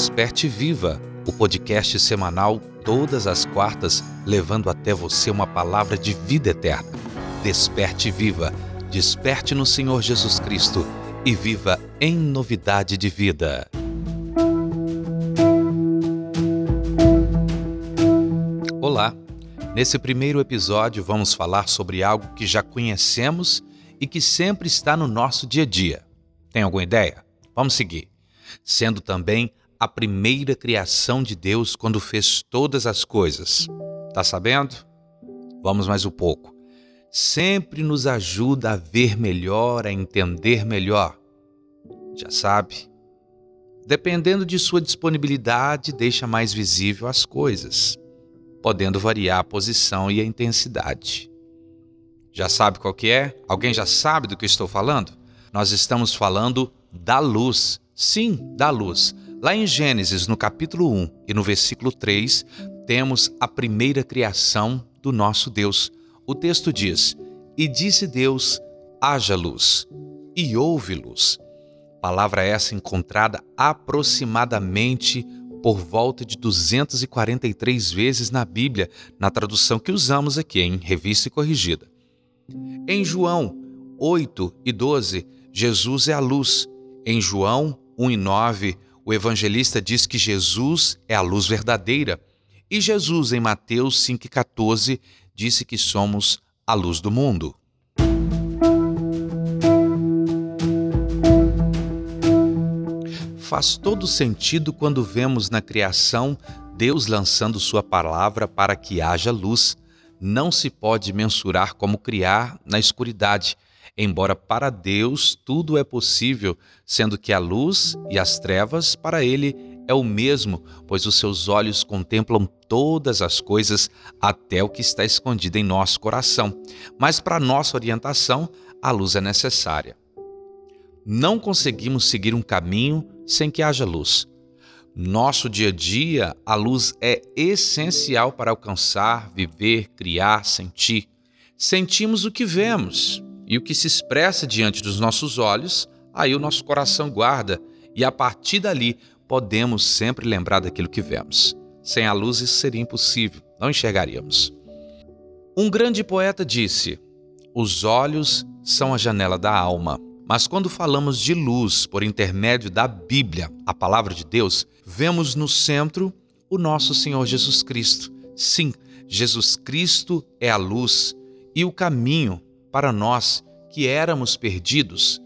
Desperte Viva, o podcast semanal todas as quartas, levando até você uma palavra de vida eterna. Desperte Viva, desperte no Senhor Jesus Cristo e viva em novidade de vida. Olá! Nesse primeiro episódio vamos falar sobre algo que já conhecemos e que sempre está no nosso dia a dia. Tem alguma ideia? Vamos seguir. Sendo também a primeira criação de Deus quando fez todas as coisas. Tá sabendo? Vamos mais um pouco. Sempre nos ajuda a ver melhor, a entender melhor. Já sabe? Dependendo de sua disponibilidade, deixa mais visível as coisas, podendo variar a posição e a intensidade. Já sabe qual que é? Alguém já sabe do que estou falando? Nós estamos falando da luz. Sim, da luz Lá em Gênesis, no capítulo 1 e no versículo 3, temos a primeira criação do nosso Deus. O texto diz: E disse Deus: haja luz, e houve luz. Palavra essa encontrada aproximadamente por volta de 243 vezes na Bíblia, na tradução que usamos aqui em Revista e Corrigida. Em João 8 e 12, Jesus é a luz. Em João 1 e 9, o evangelista diz que Jesus é a luz verdadeira. E Jesus, em Mateus 5,14, disse que somos a luz do mundo. Faz todo sentido quando vemos na criação Deus lançando Sua palavra para que haja luz. Não se pode mensurar como criar na escuridade embora para Deus tudo é possível, sendo que a luz e as trevas para ele é o mesmo, pois os seus olhos contemplam todas as coisas, até o que está escondido em nosso coração. Mas para nossa orientação, a luz é necessária. Não conseguimos seguir um caminho sem que haja luz. Nosso dia a dia, a luz é essencial para alcançar, viver, criar, sentir. Sentimos o que vemos, e o que se expressa diante dos nossos olhos, aí o nosso coração guarda, e a partir dali podemos sempre lembrar daquilo que vemos. Sem a luz isso seria impossível, não enxergaríamos. Um grande poeta disse: Os olhos são a janela da alma. Mas quando falamos de luz por intermédio da Bíblia, a palavra de Deus, vemos no centro o nosso Senhor Jesus Cristo. Sim, Jesus Cristo é a luz e o caminho para nós que éramos perdidos,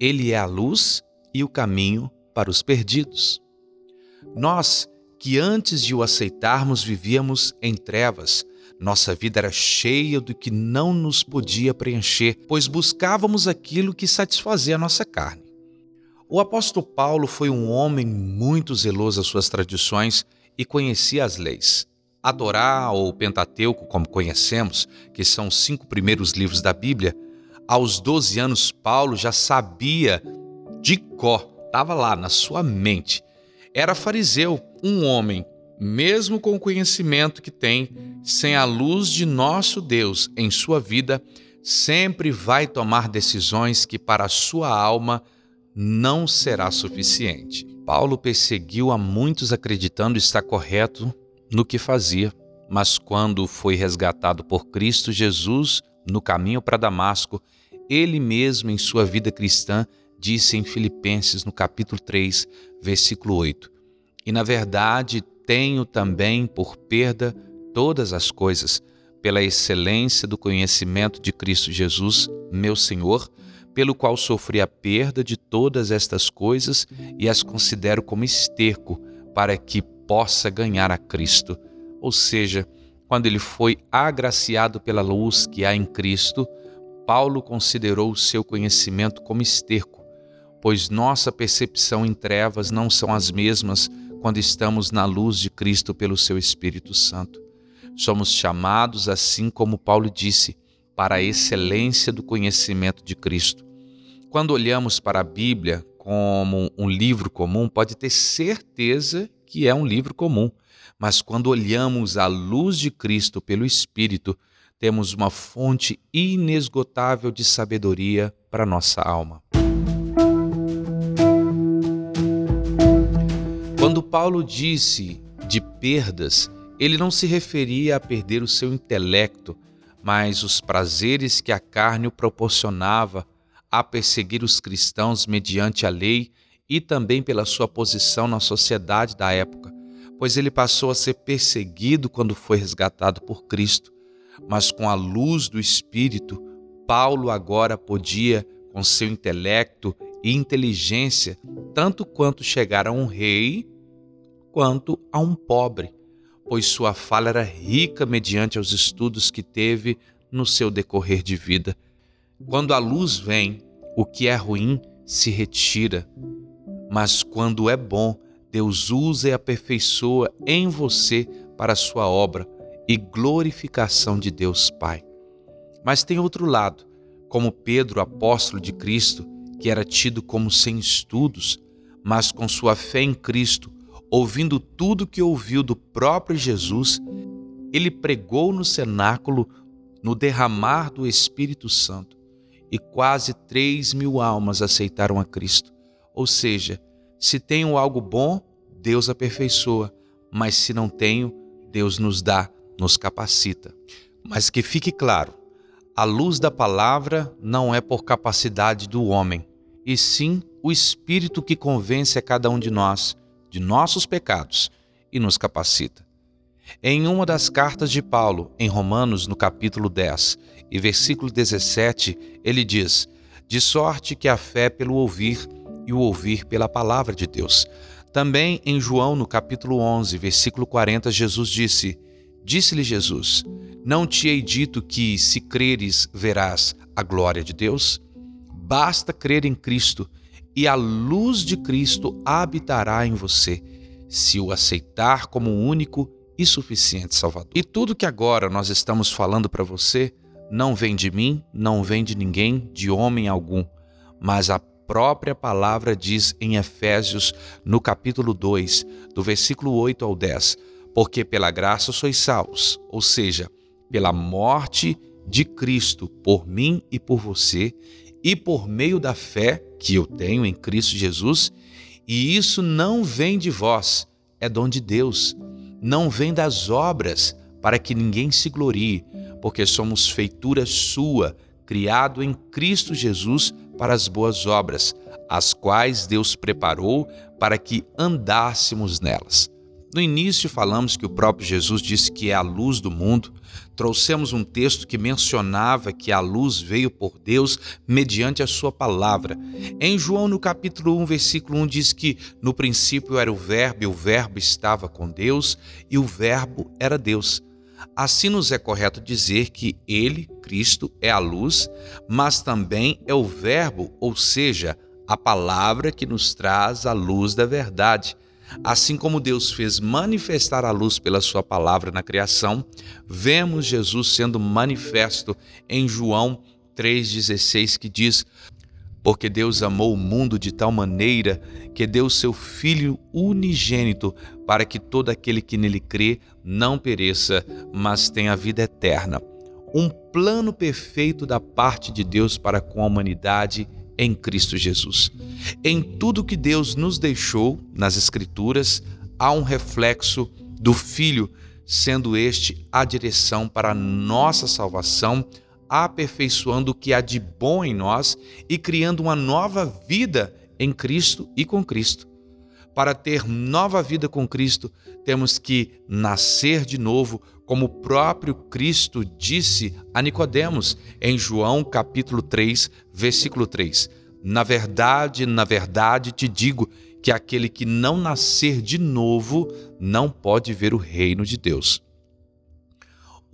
Ele é a luz e o caminho para os perdidos. Nós, que antes de o aceitarmos vivíamos em trevas, nossa vida era cheia do que não nos podia preencher, pois buscávamos aquilo que satisfazia a nossa carne. O apóstolo Paulo foi um homem muito zeloso às suas tradições e conhecia as leis. A Torá, ou Pentateuco, como conhecemos, que são os cinco primeiros livros da Bíblia, aos 12 anos, Paulo já sabia de có, estava lá na sua mente. Era fariseu, um homem, mesmo com o conhecimento que tem, sem a luz de nosso Deus em sua vida, sempre vai tomar decisões que para a sua alma não será suficiente. Paulo perseguiu a muitos acreditando estar correto no que fazia, mas quando foi resgatado por Cristo Jesus no caminho para Damasco, ele mesmo em sua vida cristã disse em Filipenses no capítulo 3, versículo 8: E na verdade tenho também por perda todas as coisas, pela excelência do conhecimento de Cristo Jesus, meu Senhor, pelo qual sofri a perda de todas estas coisas e as considero como esterco para que possa ganhar a Cristo. Ou seja, quando ele foi agraciado pela luz que há em Cristo, Paulo considerou o seu conhecimento como esterco, pois nossa percepção em trevas não são as mesmas quando estamos na luz de Cristo pelo seu Espírito Santo. Somos chamados, assim como Paulo disse, para a excelência do conhecimento de Cristo. Quando olhamos para a Bíblia como um livro comum, pode ter certeza que é um livro comum, mas quando olhamos a luz de Cristo pelo Espírito, temos uma fonte inesgotável de sabedoria para nossa alma. Quando Paulo disse de perdas, ele não se referia a perder o seu intelecto, mas os prazeres que a carne o proporcionava a perseguir os cristãos mediante a lei e também pela sua posição na sociedade da época, pois ele passou a ser perseguido quando foi resgatado por Cristo. Mas com a luz do Espírito, Paulo agora podia, com seu intelecto e inteligência, tanto quanto chegar a um rei, quanto a um pobre, pois sua fala era rica mediante os estudos que teve no seu decorrer de vida. Quando a luz vem, o que é ruim se retira, mas quando é bom, Deus usa e aperfeiçoa em você para a sua obra e glorificação de Deus Pai. Mas tem outro lado, como Pedro, apóstolo de Cristo, que era tido como sem estudos, mas com sua fé em Cristo, ouvindo tudo que ouviu do próprio Jesus, ele pregou no cenáculo no derramar do Espírito Santo e quase três mil almas aceitaram a Cristo. Ou seja, se tenho algo bom, Deus aperfeiçoa, mas se não tenho, Deus nos dá, nos capacita. Mas que fique claro, a luz da palavra não é por capacidade do homem, e sim o Espírito que convence a cada um de nós de nossos pecados e nos capacita. Em uma das cartas de Paulo, em Romanos, no capítulo 10 e versículo 17, ele diz: De sorte que a fé pelo ouvir e o ouvir pela palavra de Deus. Também em João, no capítulo 11, versículo 40, Jesus disse: Disse-lhe Jesus: Não te hei dito que, se creres, verás a glória de Deus? Basta crer em Cristo e a luz de Cristo habitará em você, se o aceitar como único e suficiente Salvador. E tudo que agora nós estamos falando para você não vem de mim, não vem de ninguém, de homem algum, mas a própria palavra diz em Efésios, no capítulo 2, do versículo 8 ao 10: Porque pela graça sois salvos, ou seja, pela morte de Cristo por mim e por você, e por meio da fé que eu tenho em Cristo Jesus, e isso não vem de vós, é dom de Deus, não vem das obras, para que ninguém se glorie, porque somos feitura sua, criado em Cristo Jesus para as boas obras, as quais Deus preparou para que andássemos nelas. No início falamos que o próprio Jesus disse que é a luz do mundo. Trouxemos um texto que mencionava que a luz veio por Deus mediante a sua palavra. Em João, no capítulo 1, versículo 1, diz que no princípio era o Verbo, e o Verbo estava com Deus, e o Verbo era Deus. Assim nos é correto dizer que Ele, Cristo, é a luz, mas também é o Verbo, ou seja, a palavra que nos traz a luz da verdade. Assim como Deus fez manifestar a luz pela sua palavra na criação, vemos Jesus sendo manifesto em João 3,16, que diz: Porque Deus amou o mundo de tal maneira que deu seu Filho unigênito, para que todo aquele que nele crê não pereça, mas tenha vida eterna. Um plano perfeito da parte de Deus para com a humanidade em Cristo Jesus. Em tudo que Deus nos deixou nas Escrituras, há um reflexo do Filho, sendo este a direção para a nossa salvação, aperfeiçoando o que há de bom em nós e criando uma nova vida em Cristo e com Cristo. Para ter nova vida com Cristo, temos que nascer de novo, como o próprio Cristo disse a Nicodemos em João capítulo 3, versículo 3. Na verdade, na verdade te digo que aquele que não nascer de novo não pode ver o reino de Deus.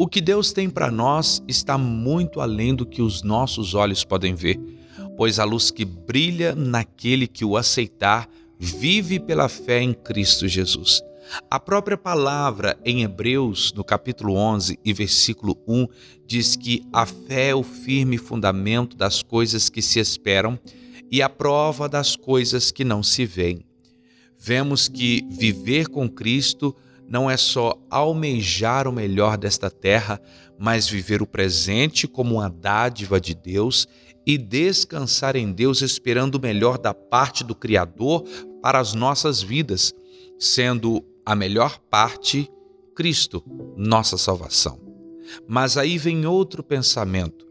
O que Deus tem para nós está muito além do que os nossos olhos podem ver, pois a luz que brilha naquele que o aceitar vive pela fé em Cristo Jesus. A própria palavra em Hebreus, no capítulo 11 e versículo 1, diz que a fé é o firme fundamento das coisas que se esperam e a prova das coisas que não se veem. Vemos que viver com Cristo não é só almejar o melhor desta terra, mas viver o presente como uma dádiva de Deus e descansar em Deus esperando o melhor da parte do Criador para as nossas vidas. sendo a melhor parte Cristo, nossa salvação. Mas aí vem outro pensamento.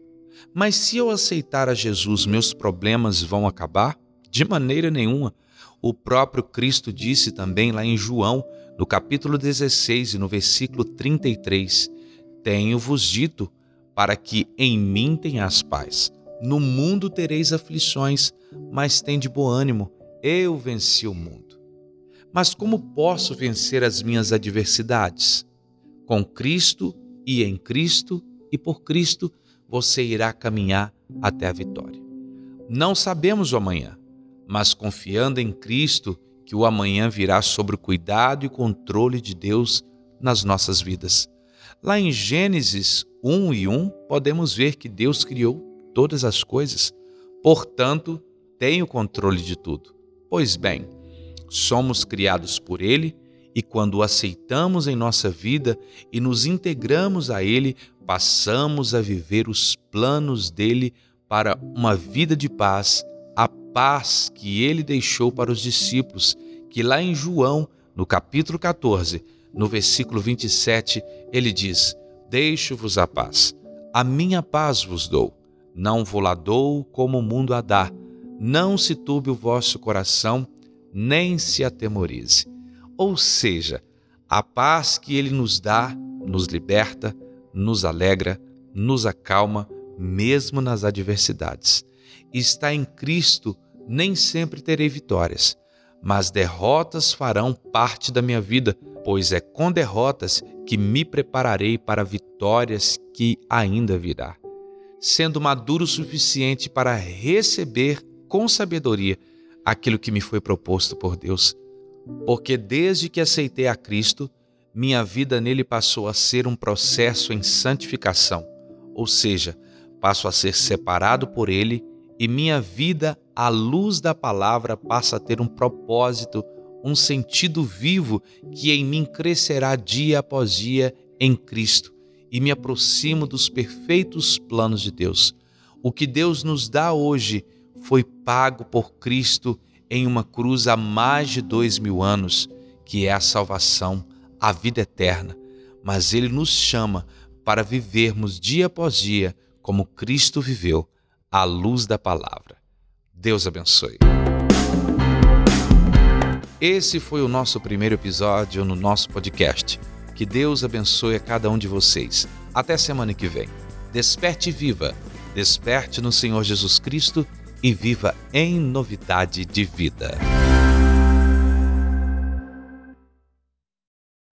Mas se eu aceitar a Jesus, meus problemas vão acabar? De maneira nenhuma. O próprio Cristo disse também lá em João, no capítulo 16 e no versículo 33: Tenho-vos dito para que em mim tenhas paz. No mundo tereis aflições, mas tende bom ânimo, eu venci o mundo. Mas como posso vencer as minhas adversidades? Com Cristo e em Cristo e por Cristo você irá caminhar até a vitória. Não sabemos o amanhã, mas confiando em Cristo, que o amanhã virá sob o cuidado e controle de Deus nas nossas vidas. Lá em Gênesis 1 e 1, podemos ver que Deus criou todas as coisas, portanto, tem o controle de tudo. Pois bem, somos criados por Ele e quando o aceitamos em nossa vida e nos integramos a Ele, passamos a viver os planos dele para uma vida de paz, paz que ele deixou para os discípulos, que lá em João, no capítulo 14, no versículo 27, ele diz: Deixo-vos a paz, a minha paz vos dou, não vou lá dou como o mundo a dá, não se turbe o vosso coração, nem se atemorize. Ou seja, a paz que ele nos dá nos liberta, nos alegra, nos acalma, mesmo nas adversidades. Está em Cristo, nem sempre terei vitórias, mas derrotas farão parte da minha vida, pois é com derrotas que me prepararei para vitórias que ainda virá. Sendo maduro o suficiente para receber com sabedoria aquilo que me foi proposto por Deus. Porque desde que aceitei a Cristo, minha vida nele passou a ser um processo em santificação, ou seja, passo a ser separado por ele e minha vida, à luz da palavra, passa a ter um propósito, um sentido vivo que em mim crescerá dia após dia em Cristo e me aproximo dos perfeitos planos de Deus. O que Deus nos dá hoje foi pago por Cristo em uma cruz há mais de dois mil anos, que é a salvação a vida eterna, mas ele nos chama para vivermos dia após dia como Cristo viveu, à luz da palavra. Deus abençoe. Esse foi o nosso primeiro episódio no nosso podcast. Que Deus abençoe a cada um de vocês. Até semana que vem. Desperte viva. Desperte no Senhor Jesus Cristo e viva em novidade de vida.